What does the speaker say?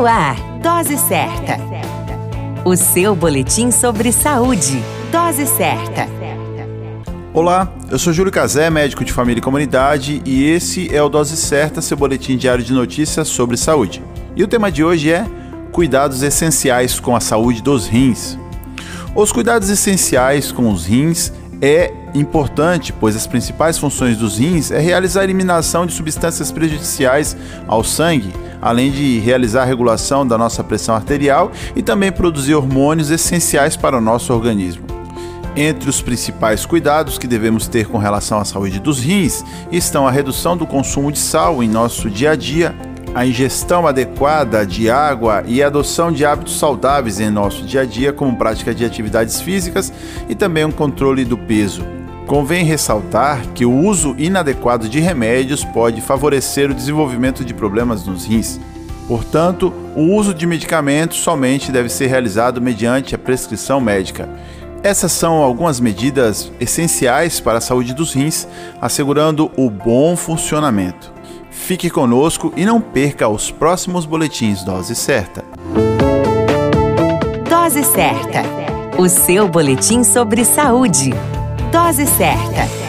No ar, Dose Certa. O seu boletim sobre saúde. Dose Certa. Olá, eu sou Júlio Cazé, médico de família e comunidade, e esse é o Dose Certa, seu boletim diário de notícias sobre saúde. E o tema de hoje é cuidados essenciais com a saúde dos rins. Os cuidados essenciais com os rins é importante, pois as principais funções dos rins é realizar a eliminação de substâncias prejudiciais ao sangue, além de realizar a regulação da nossa pressão arterial e também produzir hormônios essenciais para o nosso organismo. Entre os principais cuidados que devemos ter com relação à saúde dos rins estão a redução do consumo de sal em nosso dia a dia, a ingestão adequada de água e a adoção de hábitos saudáveis em nosso dia a dia, como prática de atividades físicas e também um controle do peso. Convém ressaltar que o uso inadequado de remédios pode favorecer o desenvolvimento de problemas nos rins. Portanto, o uso de medicamentos somente deve ser realizado mediante a prescrição médica. Essas são algumas medidas essenciais para a saúde dos rins, assegurando o bom funcionamento. Fique conosco e não perca os próximos boletins Dose Certa. Dose Certa. O seu boletim sobre saúde. Dose certa.